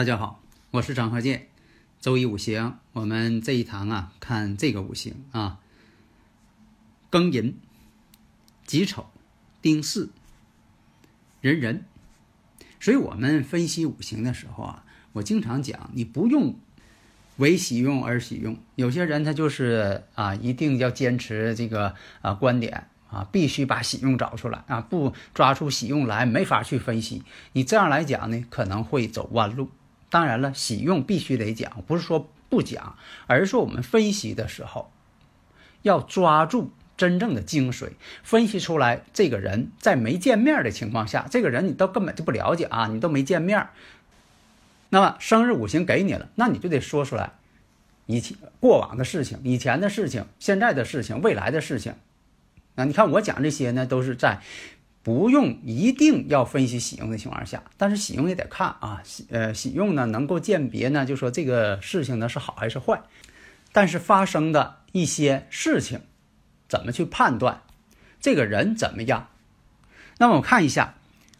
大家好，我是张鹤剑。周一五行，我们这一堂啊，看这个五行啊，庚寅、己丑、丁巳、壬壬。所以我们分析五行的时候啊，我经常讲，你不用为喜用而喜用。有些人他就是啊，一定要坚持这个啊观点啊，必须把喜用找出来啊，不抓出喜用来，没法去分析。你这样来讲呢，可能会走弯路。当然了，喜用必须得讲，不是说不讲，而是说我们分析的时候要抓住。真正的精髓分析出来，这个人在没见面的情况下，这个人你都根本就不了解啊，你都没见面。那么生日五行给你了，那你就得说出来，以前过往的事情、以前的事情、现在的事情、未来的事情。那你看我讲这些呢，都是在不用一定要分析喜用的情况下，但是喜用也得看啊。喜呃喜用呢，能够鉴别呢，就说这个事情呢是好还是坏，但是发生的一些事情。怎么去判断这个人怎么样？那么我看一下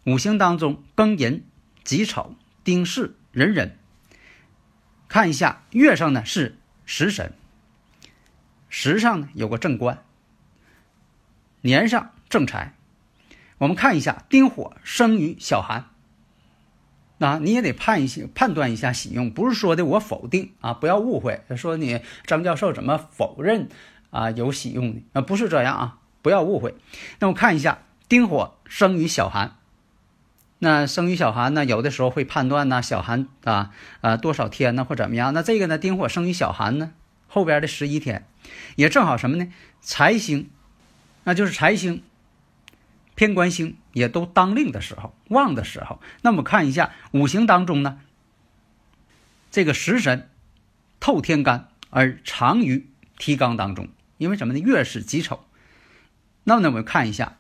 五行当中庚寅、己丑、丁巳、壬壬。看一下月上呢是食神，时上呢有个正官，年上正财。我们看一下丁火生于小寒，那你也得判一些判断一下喜用，不是说的我否定啊，不要误会，说你张教授怎么否认？啊，有喜用的啊，不是这样啊，不要误会。那我看一下，丁火生于小寒，那生于小寒呢，有的时候会判断呢，小寒啊啊多少天呢，或怎么样？那这个呢，丁火生于小寒呢，后边的十一天，也正好什么呢？财星，那就是财星、天官星也都当令的时候，旺的时候。那么看一下五行当中呢，这个食神透天干而藏于提纲当中。因为什么呢？月是己丑，那么呢，我们看一下，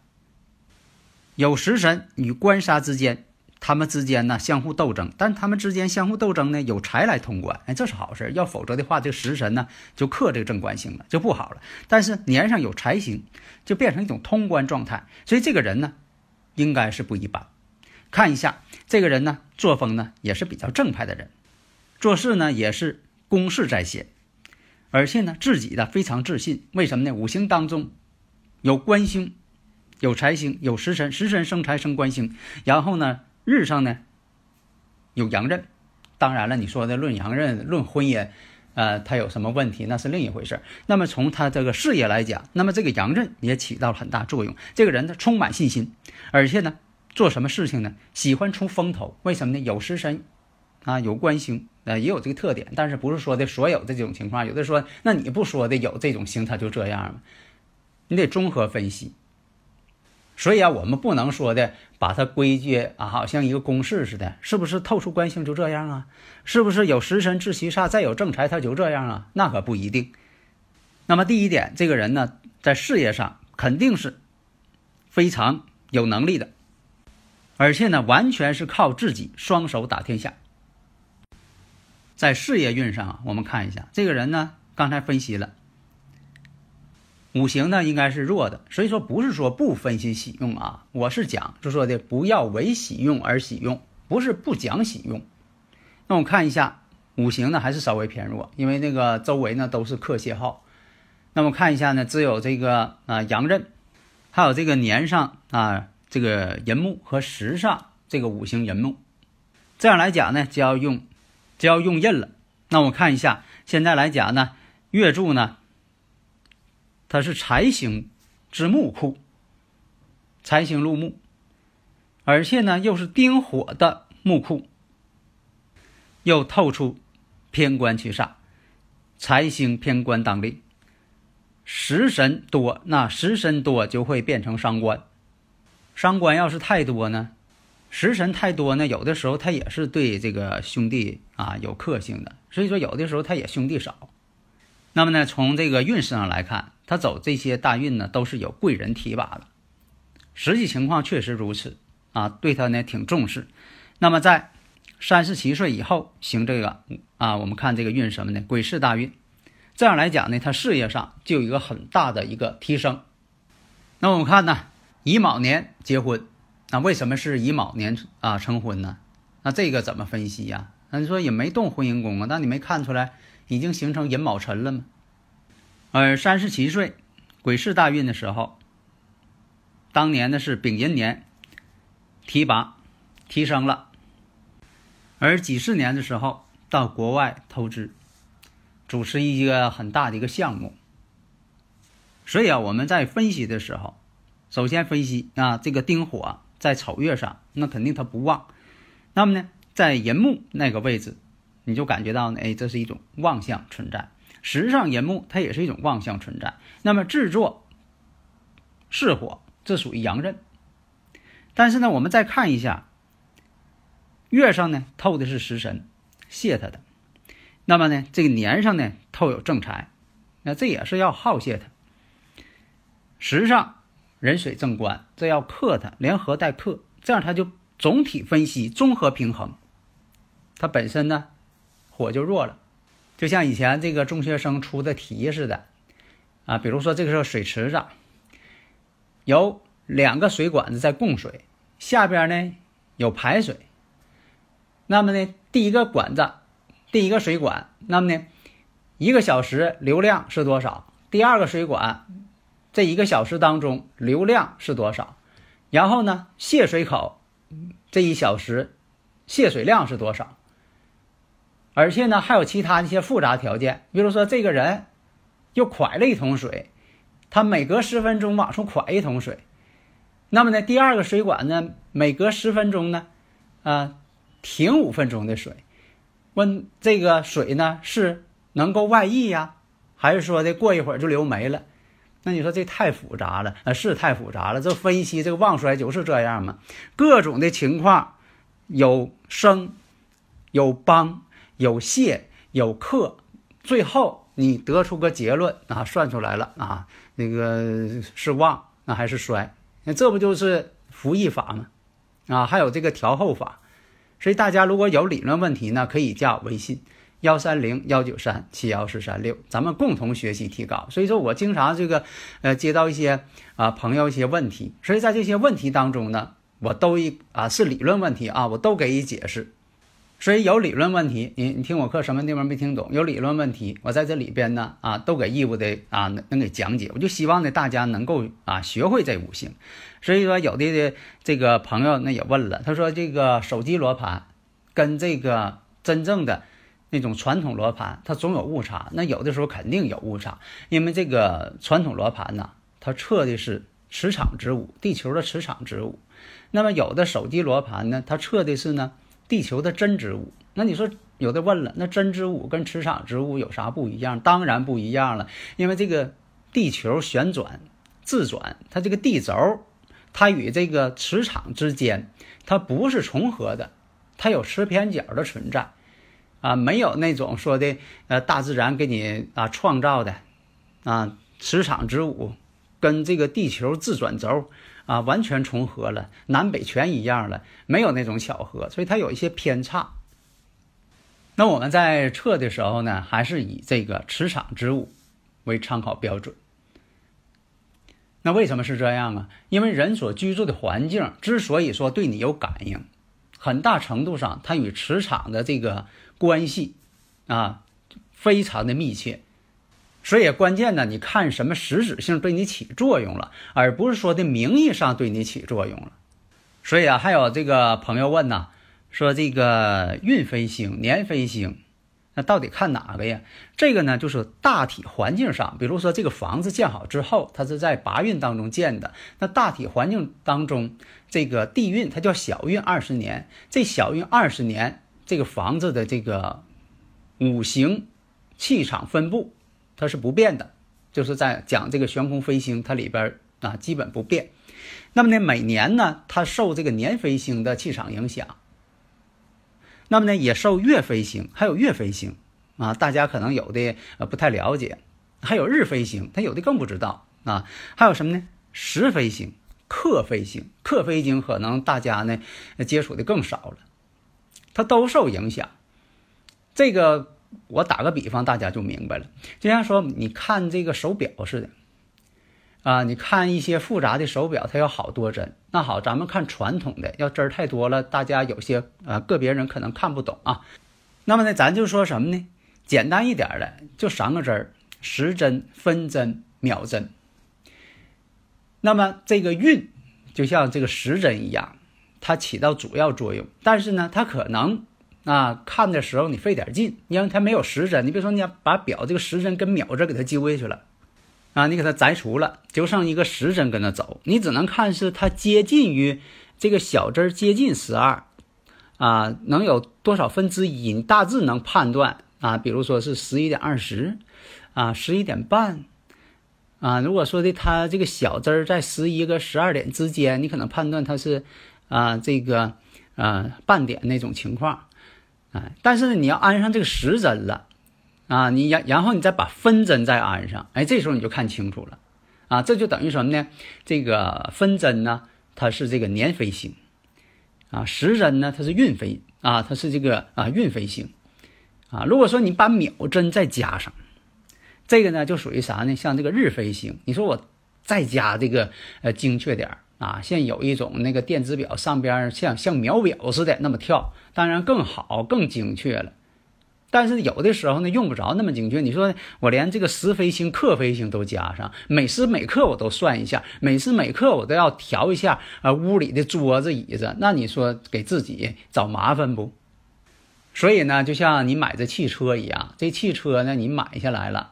有食神与官杀之间，他们之间呢相互斗争，但他们之间相互斗争呢，有财来通关，哎，这是好事。要否则的话，这个食神呢就克这个正官星了，就不好了。但是年上有财星，就变成一种通关状态，所以这个人呢，应该是不一般。看一下这个人呢，作风呢也是比较正派的人，做事呢也是公事在先。而且呢，自己的非常自信，为什么呢？五行当中有官星，有财星，有食神，食神生财生官星。然后呢，日上呢有阳刃。当然了，你说的论阳刃、论婚姻，呃，他有什么问题，那是另一回事。那么从他这个事业来讲，那么这个阳刃也起到了很大作用。这个人呢，充满信心，而且呢，做什么事情呢，喜欢出风头。为什么呢？有食神。啊，有官星，呃，也有这个特点，但是不是说的所有的这种情况，有的说，那你不说的有这种星，他就这样吗？你得综合分析。所以啊，我们不能说的把它归结啊，好像一个公式似的，是不是透出官星就这样啊？是不是有食神制七煞，再有正财他就这样啊？那可不一定。那么第一点，这个人呢，在事业上肯定是非常有能力的，而且呢，完全是靠自己双手打天下。在事业运上啊，我们看一下这个人呢，刚才分析了五行呢应该是弱的，所以说不是说不分析喜用啊，我是讲就说的不要为喜用而喜用，不是不讲喜用。那我看一下五行呢还是稍微偏弱，因为那个周围呢都是克泄号。那么看一下呢，只有这个啊阳刃，还有这个年上啊这个寅木和时上这个五行寅木，这样来讲呢就要用。就要用印了，那我看一下，现在来讲呢，月柱呢，它是财星之木库，财星入木，而且呢又是丁火的木库，又透出偏官去煞，财星偏官当令，食神多，那食神多就会变成伤官。伤官要是太多呢，食神太多呢，有的时候他也是对这个兄弟啊有克性的，所以说有的时候他也兄弟少。那么呢，从这个运势上来看，他走这些大运呢，都是有贵人提拔的。实际情况确实如此啊，对他呢挺重视。那么在三十七岁以后行这个啊，我们看这个运什么呢？癸巳大运，这样来讲呢，他事业上就有一个很大的一个提升。那我们看呢，乙卯年结婚，那为什么是乙卯年啊成婚呢？那这个怎么分析呀？那你说也没动婚姻宫啊，那你没看出来？已经形成寅卯辰了吗？而三十七岁，癸巳大运的时候，当年呢是丙寅年，提拔提升了；而几十年的时候，到国外投资，主持一个很大的一个项目。所以啊，我们在分析的时候，首先分析啊，这个丁火在丑月上，那肯定它不旺。那么呢，在寅木那个位置。你就感觉到呢，哎，这是一种妄象存在。实际上，寅木它也是一种妄象存在。那么制作是火，这属于阳刃。但是呢，我们再看一下月上呢透的是食神，泄他的。那么呢，这个年上呢透有正财，那这也是要耗泄他。时上壬水正官，这要克他，联合带克，这样他就总体分析综合平衡。它本身呢。火就弱了，就像以前这个中学生出的题似的，啊，比如说这个是水池子，有两个水管子在供水，下边呢有排水，那么呢第一个管子，第一个水管，那么呢一个小时流量是多少？第二个水管这一个小时当中流量是多少？然后呢泄水口这一小时泄水量是多少？而且呢，还有其他一些复杂条件，比如说这个人又蒯了一桶水，他每隔十分钟往出蒯一桶水，那么呢，第二个水管呢，每隔十分钟呢，啊，停五分钟的水，问这个水呢是能够外溢呀，还是说的过一会儿就流没了？那你说这太复杂了啊，是太复杂了。这分析这个旺衰就是这样嘛，各种的情况有生有帮。有泄有克，最后你得出个结论啊，算出来了啊，那个是旺那还是衰？那这不就是服役法吗？啊，还有这个调后法。所以大家如果有理论问题呢，可以加微信幺三零幺九三七幺四三六，咱们共同学习提高。所以说我经常这个呃接到一些啊朋友一些问题，所以在这些问题当中呢，我都一啊是理论问题啊，我都给予解释。所以有理论问题，你你听我课什么地方没听懂？有理论问题，我在这里边呢啊，都给义务的啊能能给讲解。我就希望呢大家能够啊学会这五行。所以说有的的这个朋友那也问了，他说这个手机罗盘跟这个真正的那种传统罗盘，它总有误差。那有的时候肯定有误差，因为这个传统罗盘呢，它测的是磁场之五，地球的磁场之五。那么有的手机罗盘呢，它测的是呢。地球的真植物，那你说有的问了，那真植物跟磁场植物有啥不一样？当然不一样了，因为这个地球旋转自转，它这个地轴，它与这个磁场之间，它不是重合的，它有磁偏角的存在，啊，没有那种说的呃大自然给你啊创造的啊磁场之物跟这个地球自转轴。啊，完全重合了，南北全一样了，没有那种巧合，所以它有一些偏差。那我们在测的时候呢，还是以这个磁场之物为参考标准。那为什么是这样啊？因为人所居住的环境之所以说对你有感应，很大程度上它与磁场的这个关系啊，非常的密切。所以关键呢，你看什么实质性对你起作用了，而不是说的名义上对你起作用了。所以啊，还有这个朋友问呢，说这个运飞星、年飞星，那到底看哪个呀？这个呢，就是大体环境上，比如说这个房子建好之后，它是在八运当中建的，那大体环境当中，这个地运它叫小运二十年，这小运二十年，这个房子的这个五行。气场分布它是不变的，就是在讲这个悬空飞星，它里边啊基本不变。那么呢，每年呢，它受这个年飞星的气场影响，那么呢，也受月飞星，还有月飞星啊，大家可能有的呃不太了解，还有日飞星，他有的更不知道啊，还有什么呢？时飞星、刻飞星、刻飞星，可能大家呢接触的更少了，它都受影响。这个我打个比方，大家就明白了，就像说你看这个手表似的。啊，你看一些复杂的手表，它有好多针。那好，咱们看传统的，要针儿太多了，大家有些啊个别人可能看不懂啊。那么呢，咱就说什么呢？简单一点的，就三个针儿：时针、分针、秒针。那么这个运就像这个时针一样，它起到主要作用。但是呢，它可能啊看的时候你费点劲，因为它没有时针。你比如说，你把表这个时针跟秒针给它揪下去了。啊，你给它摘除了，就剩一个时针跟它走，你只能看是它接近于这个小针接近十二，啊，能有多少分之一？你大致能判断啊，比如说是十一点二十，啊，十一点半，啊，如果说的它这个小针在十一个十二点之间，你可能判断它是啊这个啊半点那种情况，哎，但是呢，你要安上这个时针了。啊，你然然后你再把分针再安上，哎，这时候你就看清楚了，啊，这就等于什么呢？这个分针呢，它是这个年飞星，啊，时针呢，它是运飞，啊，它是这个啊运飞星，啊，如果说你把秒针再加上，这个呢就属于啥呢？像这个日飞星，你说我再加这个呃精确点儿啊，现有一种那个电子表上边像像秒表似的那么跳，当然更好更精确了。但是有的时候呢，用不着那么精确。你说我连这个时飞星、刻飞星都加上，每时每刻我都算一下，每时每刻我都要调一下啊，屋里的桌子椅子，那你说给自己找麻烦不？所以呢，就像你买这汽车一样，这汽车呢，你买下来了，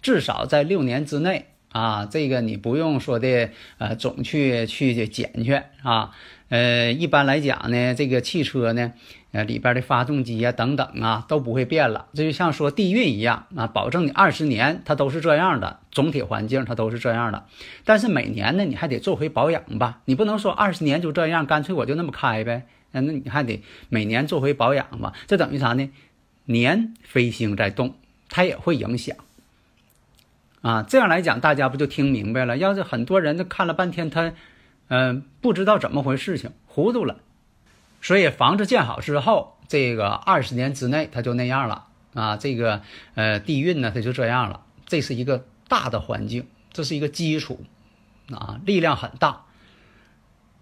至少在六年之内啊，这个你不用说的呃，总去去检去啊。呃，一般来讲呢，这个汽车呢。呃，里边的发动机啊，等等啊，都不会变了。这就像说地运一样啊，保证你二十年它都是这样的，总体环境它都是这样的。但是每年呢，你还得做回保养吧，你不能说二十年就这样，干脆我就那么开呗。那你还得每年做回保养吧。这等于啥呢？年飞星在动，它也会影响啊。这样来讲，大家不就听明白了？要是很多人都看了半天，他嗯不知道怎么回事情，糊涂了。所以房子建好之后，这个二十年之内它就那样了啊。这个呃地运呢，它就这样了。这是一个大的环境，这是一个基础啊，力量很大。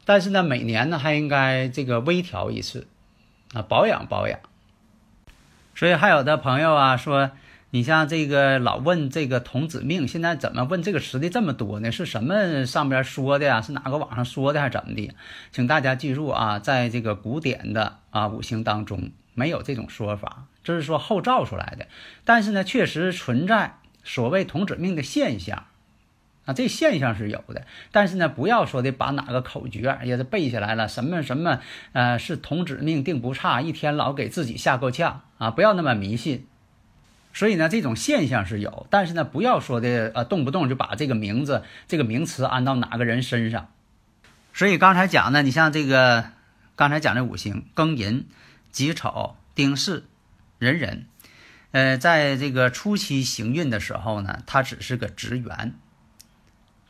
但是呢，每年呢还应该这个微调一次啊，保养保养。所以还有的朋友啊说。你像这个老问这个童子命，现在怎么问这个词的这么多呢？是什么上边说的呀？是哪个网上说的还是怎么的？请大家记住啊，在这个古典的啊五行当中没有这种说法，这是说后造出来的。但是呢，确实存在所谓童子命的现象啊，这现象是有的。但是呢，不要说的把哪个口诀也是背下来了，什么什么呃是童子命定不差，一天老给自己吓够呛啊，不要那么迷信。所以呢，这种现象是有，但是呢，不要说的呃，动不动就把这个名字、这个名词安到哪个人身上。所以刚才讲的，你像这个刚才讲的五行庚寅、己丑、丁巳、壬壬，呃，在这个初期行运的时候呢，它只是个职员，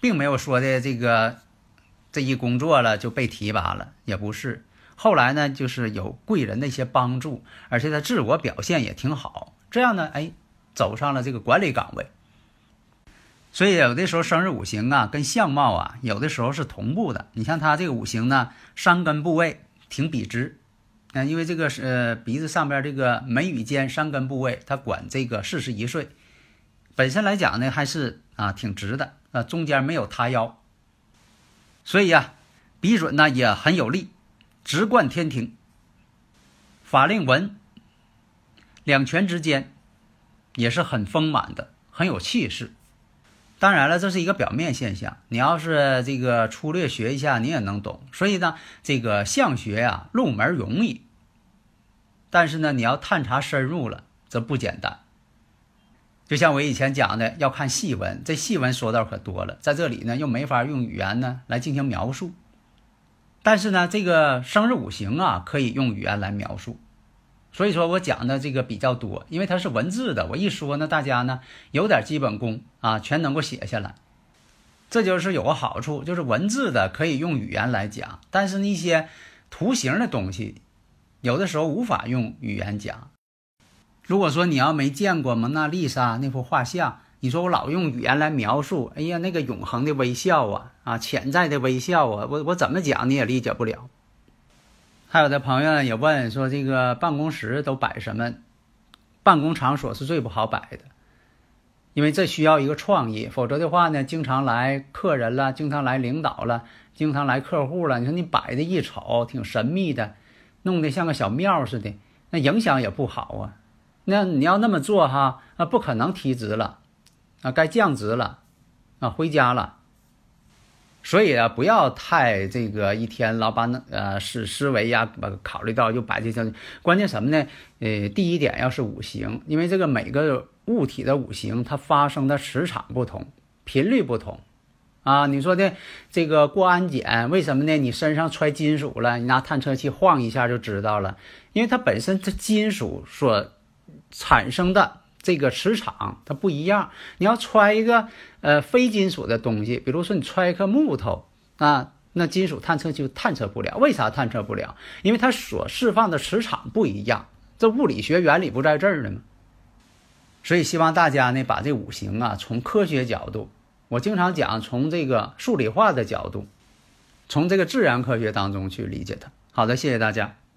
并没有说的这个这一工作了就被提拔了，也不是。后来呢，就是有贵人的一些帮助，而且他自我表现也挺好。这样呢，哎，走上了这个管理岗位。所以有的时候生日五行啊，跟相貌啊，有的时候是同步的。你像他这个五行呢，山根部位挺笔直，啊，因为这个是呃鼻子上边这个眉宇间山根部位，他管这个四十一岁，本身来讲呢，还是啊挺直的，啊中间没有塌腰，所以呀，笔准呢也很有力，直贯天庭，法令纹。两拳之间，也是很丰满的，很有气势。当然了，这是一个表面现象。你要是这个粗略学一下，你也能懂。所以呢，这个相学呀，入门容易，但是呢，你要探查深入了，则不简单。就像我以前讲的，要看细纹，这细纹说道可多了，在这里呢又没法用语言呢来进行描述。但是呢，这个生日五行啊，可以用语言来描述。所以说我讲的这个比较多，因为它是文字的，我一说呢，大家呢有点基本功啊，全能够写下来。这就是有个好处，就是文字的可以用语言来讲，但是那些图形的东西，有的时候无法用语言讲。如果说你要没见过蒙娜丽莎那幅画像，你说我老用语言来描述，哎呀，那个永恒的微笑啊，啊，潜在的微笑啊，我我怎么讲你也理解不了。还有的朋友呢也问说，这个办公室都摆什么？办公场所是最不好摆的。因为这需要一个创意，否则的话呢，经常来客人了，经常来领导了，经常来客户了，你说你摆的一瞅挺神秘的，弄得像个小庙似的，那影响也不好啊。那你要那么做哈，那不可能提职了，啊，该降职了，啊，回家了。所以啊，不要太这个一天老把那呃思思维呀，把考虑到就摆这些。关键什么呢？呃，第一点要是五行，因为这个每个。物体的五行，它发生的磁场不同，频率不同，啊，你说的这个过安检，为什么呢？你身上揣金属了，你拿探测器晃一下就知道了，因为它本身这金属所产生的这个磁场它不一样。你要揣一个呃非金属的东西，比如说你揣一颗木头啊，那金属探测器探测不了。为啥探测不了？因为它所释放的磁场不一样。这物理学原理不在这儿呢吗？所以希望大家呢，把这五行啊，从科学角度，我经常讲，从这个数理化的角度，从这个自然科学当中去理解它。好的，谢谢大家。